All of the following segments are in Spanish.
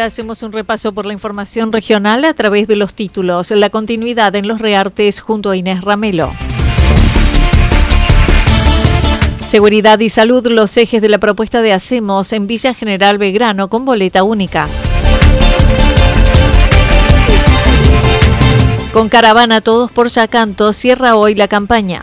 Hacemos un repaso por la información regional a través de los títulos. La continuidad en los reartes junto a Inés Ramelo. Seguridad y salud, los ejes de la propuesta de Hacemos en Villa General Belgrano con boleta única. Con caravana todos por Yacanto, cierra hoy la campaña.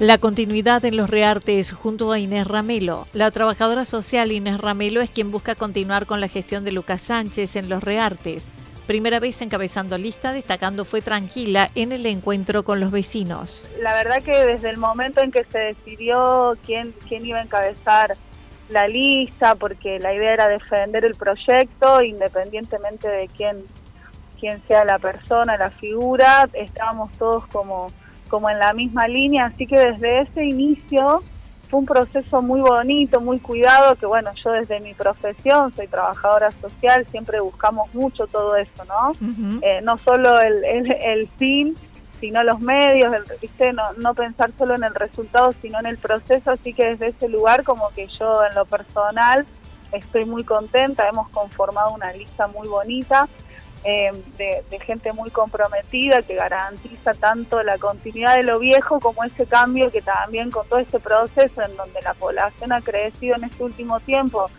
La continuidad en los reartes junto a Inés Ramelo. La trabajadora social Inés Ramelo es quien busca continuar con la gestión de Lucas Sánchez en los reartes. Primera vez encabezando lista, destacando fue tranquila en el encuentro con los vecinos. La verdad que desde el momento en que se decidió quién, quién iba a encabezar la lista, porque la idea era defender el proyecto, independientemente de quién, quién sea la persona, la figura, estábamos todos como como en la misma línea, así que desde ese inicio fue un proceso muy bonito, muy cuidado, que bueno, yo desde mi profesión, soy trabajadora social, siempre buscamos mucho todo eso, ¿no? Eh, no solo el, el, fin, sino los medios, ¿viste? No, no pensar solo en el resultado, sino en el proceso, así que desde ese lugar como que yo en lo personal estoy muy contenta, hemos conformado una lista muy bonita. Eh, de, gente muy comprometida que garantiza tanto la continuidad de lo viejo como ese cambio que también con todo este proceso en donde la población ha crecido en este último tiempo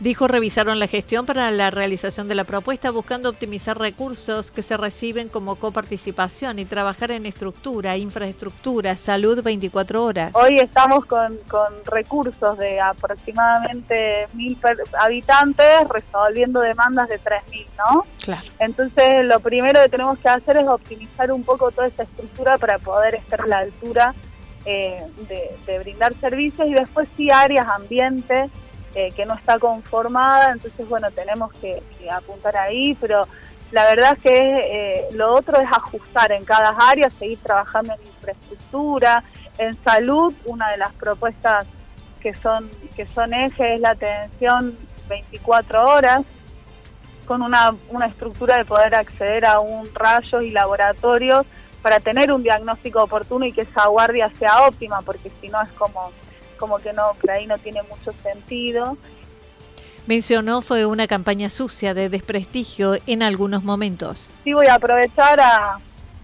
Dijo revisaron la gestión para la realización de la propuesta buscando optimizar recursos que se reciben como coparticipación y trabajar en estructura, infraestructura, salud 24 horas. Hoy estamos con, con recursos de aproximadamente mil habitantes resolviendo demandas de 3.000, ¿no? Claro. Entonces lo primero que tenemos que hacer es optimizar un poco toda esta estructura para poder estar a la altura eh, de, de brindar servicios y después sí áreas, ambientes eh, que no está conformada, entonces bueno, tenemos que, apuntar ahí, pero la verdad que eh, lo otro es ajustar en cada área, seguir trabajando en infraestructura, en salud, una de las propuestas que son, que son ejes es la atención 24 horas, con una, una estructura de poder acceder a un rayo y laboratorios para tener un diagnóstico oportuno y que esa guardia sea óptima, porque si no es como como que no, por ahí no tiene mucho sentido. Mencionó fue una campaña sucia de desprestigio en algunos momentos. Sí voy a aprovechar a,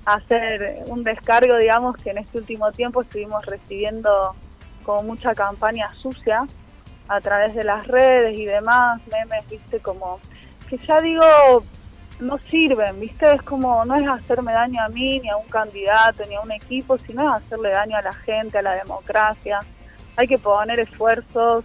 hacer un descargo, digamos, que en este último tiempo estuvimos recibiendo como mucha campaña sucia a través de las redes y demás, memes, viste, como que ya digo, no sirven, ¿viste? Es como, no es hacerme daño a mí, ni a un candidato, ni a un equipo, sino es hacerle daño a la gente, a la democracia. Hay que poner esfuerzos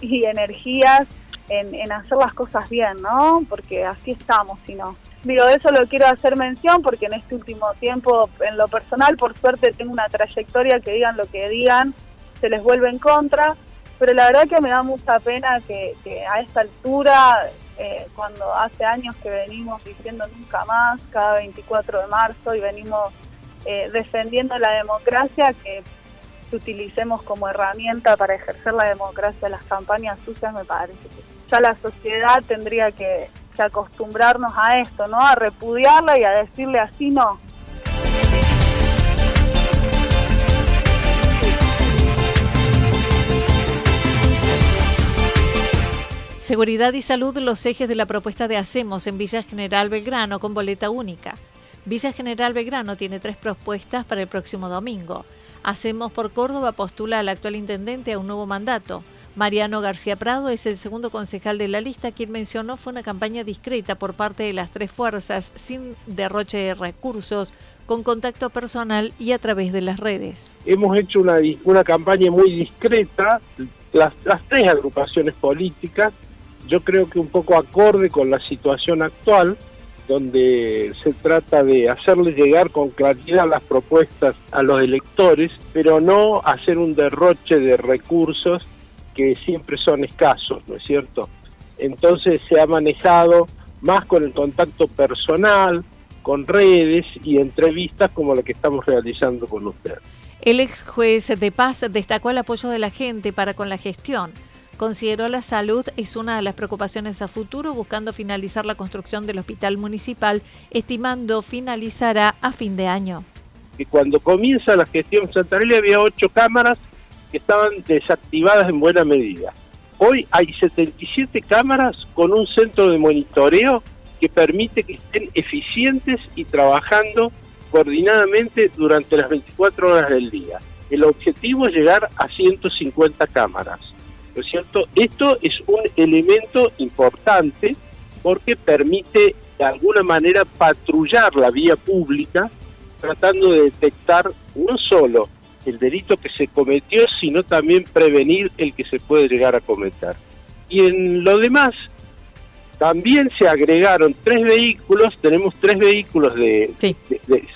y energías en, hacer las cosas bien, ¿no? Porque así estamos, si no. Digo, eso lo quiero hacer mención porque en este último tiempo, en lo personal, por suerte tengo una trayectoria que digan lo que digan, se les vuelve en contra, pero la verdad que me da mucha pena que, a esta altura, eh, cuando hace años que venimos diciendo nunca más, cada 24 de marzo, y venimos eh, defendiendo la democracia, que utilicemos como herramienta para ejercer la democracia las campañas sucias, me parece que ya la sociedad tendría que que acostumbrarnos a esto, ¿no? A repudiarla y a decirle así no. Seguridad y salud, los ejes de la propuesta de Hacemos en Villa General Belgrano con boleta única. Villa General Belgrano tiene tres propuestas para el próximo domingo. Hacemos por Córdoba postula al actual intendente a un nuevo mandato. Mariano García Prado es el segundo concejal de la lista, quien mencionó fue una campaña discreta por parte de las tres fuerzas, sin derroche de recursos, con contacto personal y a través de las redes. Hemos hecho una, una campaña muy discreta, las, las tres agrupaciones políticas, yo creo que un poco acorde con la situación actual, donde se trata de hacerle llegar con claridad las propuestas a los electores, pero no hacer un derroche de recursos que siempre son escasos, ¿no es cierto? Entonces se ha manejado más con el contacto personal, con redes y entrevistas como la que estamos realizando con usted. El ex juez de paz destacó el apoyo de la gente para con la gestión. Consideró la salud es una de las preocupaciones a futuro, buscando finalizar la construcción del hospital municipal, estimando finalizará a fin de año. Y cuando comienza la gestión Santarelli había ocho cámaras que estaban desactivadas en buena medida. Hoy hay 77 cámaras con un centro de monitoreo que permite que estén eficientes y trabajando coordinadamente durante las 24 horas del día. El objetivo es llegar a 150 cámaras. ¿No es cierto? Esto es un elemento importante porque permite de alguna manera patrullar la vía pública tratando de detectar no solo el delito que se cometió, sino también prevenir el que se puede llegar a cometer. Y en lo demás, también se agregaron tres vehículos, tenemos tres vehículos de,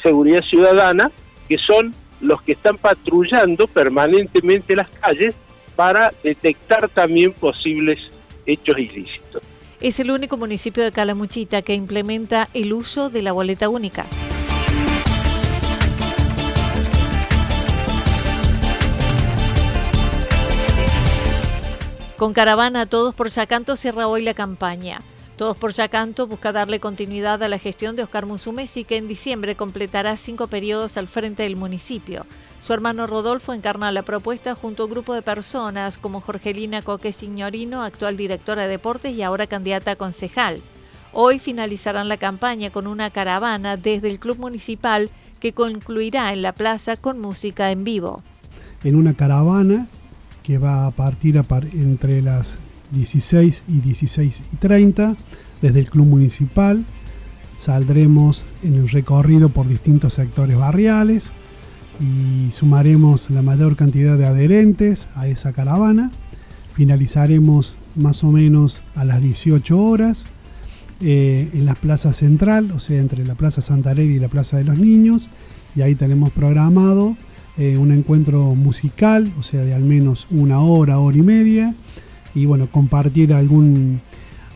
seguridad ciudadana, que son los que están patrullando permanentemente las calles para detectar también posibles hechos ilícitos. Es el único municipio de Calamuchita que implementa el uso de la boleta única. Con caravana Todos por Yacanto cierra hoy la campaña. Todos por Yacanto busca darle continuidad a la gestión de Oscar Musumesi, que en diciembre completará cinco periodos al frente del municipio. Su hermano Rodolfo encarna la propuesta junto a un grupo de personas como Jorgelina Coque Signorino, actual directora de deportes y ahora candidata a concejal. Hoy finalizarán la campaña con una caravana desde el club municipal que concluirá en la plaza con música en vivo. En una caravana que va a partir entre las 16 y 16 y 30 desde el Club Municipal. Saldremos en el recorrido por distintos sectores barriales y sumaremos la mayor cantidad de adherentes a esa caravana. Finalizaremos más o menos a las 18 horas eh, en la plaza central, o sea, entre la Plaza Santa y la Plaza de los Niños. Y ahí tenemos programado eh, un encuentro musical, o sea, de al menos una hora, hora y media, y bueno, compartir algún,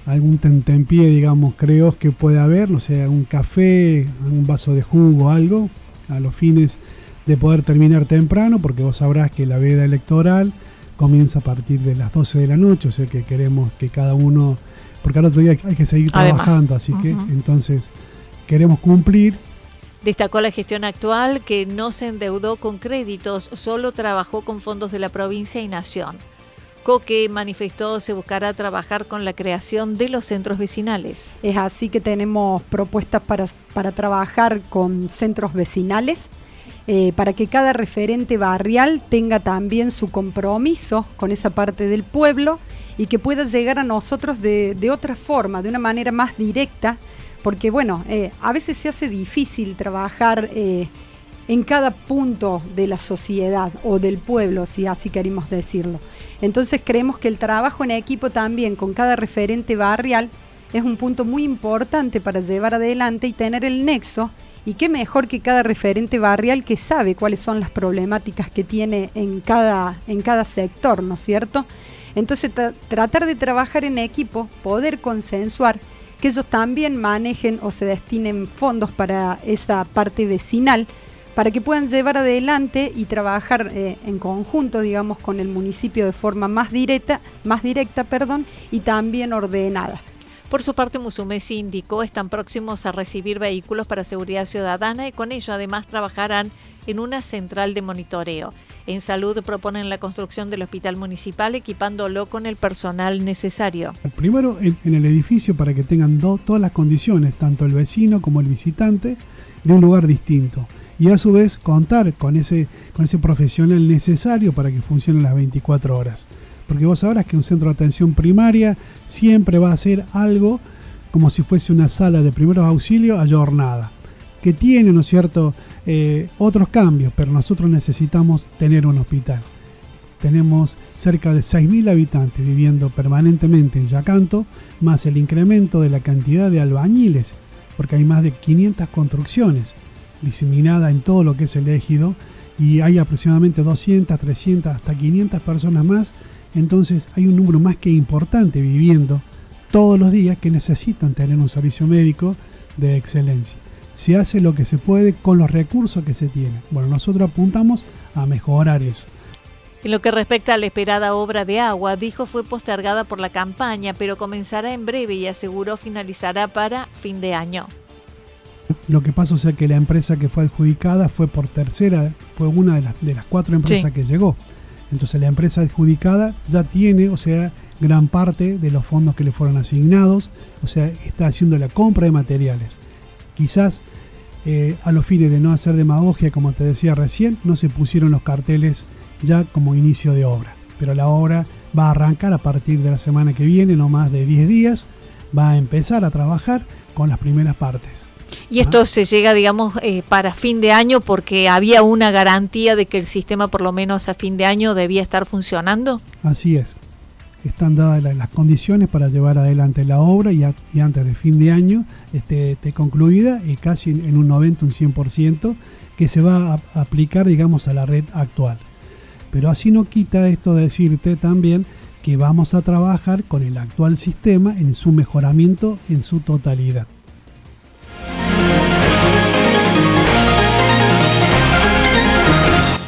algún tentempié, digamos, creo que puede haber, no sé, un café, un vaso de jugo, algo, a los fines de poder terminar temprano, porque vos sabrás que la veda electoral comienza a partir de las 12 de la noche, o sea que queremos que cada uno, porque al otro día hay que seguir trabajando, así que entonces queremos cumplir Destacó la gestión actual que no se endeudó con créditos, solo trabajó con fondos de la provincia y nación. Coque manifestó se buscará trabajar con la creación de los centros vecinales. Es así que tenemos propuestas para, para trabajar con centros vecinales, eh, para que cada referente barrial tenga también su compromiso con esa parte del pueblo y que pueda llegar a nosotros de, de otra forma, de una manera más directa porque bueno, eh, a veces se hace difícil trabajar eh, en cada punto de la sociedad o del pueblo, si así queremos decirlo. Entonces creemos que el trabajo en equipo también con cada referente barrial es un punto muy importante para llevar adelante y tener el nexo. Y qué mejor que cada referente barrial que sabe cuáles son las problemáticas que tiene en cada, en cada sector, ¿no es cierto? Entonces tratar de trabajar en equipo, poder consensuar que ellos también manejen o se destinen fondos para esa parte vecinal, para que puedan llevar adelante y trabajar eh, en conjunto, digamos, con el municipio de forma más directa, más directa, perdón, y también ordenada. Por su parte, Musumesi indicó están próximos a recibir vehículos para seguridad ciudadana y con ello además trabajarán en una central de monitoreo. En salud proponen la construcción del hospital municipal equipándolo con el personal necesario. Primero en, el edificio para que tengan todas las condiciones, tanto el vecino como el visitante, de un lugar distinto. Y a su vez contar con ese, con ese profesional necesario para que funcione las 24 horas. Porque vos sabrás que un centro de atención primaria siempre va a ser algo como si fuese una sala de primeros auxilios a jornada, que tiene, ¿no es cierto?, eh, otros cambios, pero nosotros necesitamos tener un hospital. Tenemos cerca de 6.000 habitantes viviendo permanentemente en Yacanto, más el incremento de la cantidad de albañiles, porque hay más de 500 construcciones diseminadas en todo lo que es el ejido, y hay aproximadamente 200, 300, hasta 500 personas más entonces hay un número más que importante viviendo todos los días que necesitan tener un servicio médico de excelencia. Se hace lo que se puede con los recursos que se tienen. Bueno, nosotros apuntamos a mejorar eso. En lo que respecta a la esperada obra de agua, dijo fue postergada por la campaña, pero comenzará en breve y aseguró finalizará para fin de año. Lo que pasa es que la empresa que fue adjudicada fue por tercera, fue una de las, de las cuatro empresas que llegó. Entonces la empresa adjudicada ya tiene, o sea, gran parte de los fondos que le fueron asignados, o sea, está haciendo la compra de materiales. Quizás eh, a los fines de no hacer demagogia, como te decía recién, no se pusieron los carteles ya como inicio de obra. Pero la obra va a arrancar a partir de la semana que viene, no más de 10 días, va a empezar a trabajar con las primeras partes. Y esto ah. se llega, digamos, eh, para fin de año porque había una garantía de que el sistema por lo menos a fin de año debía estar funcionando. Así es. Están dadas las condiciones para llevar adelante la obra y, antes de fin de año esté, concluida y casi en, un 90, un 100% que se va a aplicar, digamos, a la red actual. Pero así no quita esto de decirte también que vamos a trabajar con el actual sistema en su mejoramiento en su totalidad.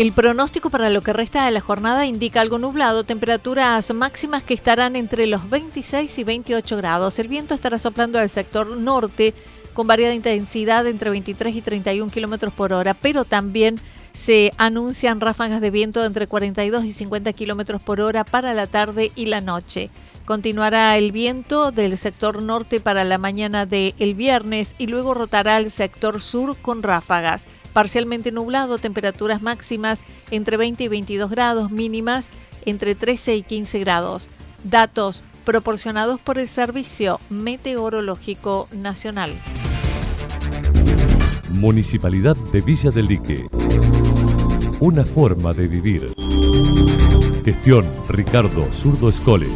El pronóstico para lo que resta de la jornada indica algo nublado, temperaturas máximas que estarán entre los 26 y 28 grados. El viento estará soplando al sector norte con variada intensidad entre 23 y 31 kilómetros por hora, pero también se anuncian ráfagas de viento entre 42 y 50 kilómetros por hora para la tarde y la noche. Continuará el viento del sector norte para la mañana del el viernes y luego rotará al sector sur con ráfagas parcialmente nublado, temperaturas máximas entre 20 y 22 grados, mínimas entre 13 y 15 grados. Datos proporcionados por el Servicio Meteorológico Nacional. Municipalidad de Villa del Lique. Una forma de vivir. Gestión Ricardo Zurdo Escole.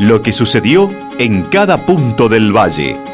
Lo que sucedió en cada punto del valle.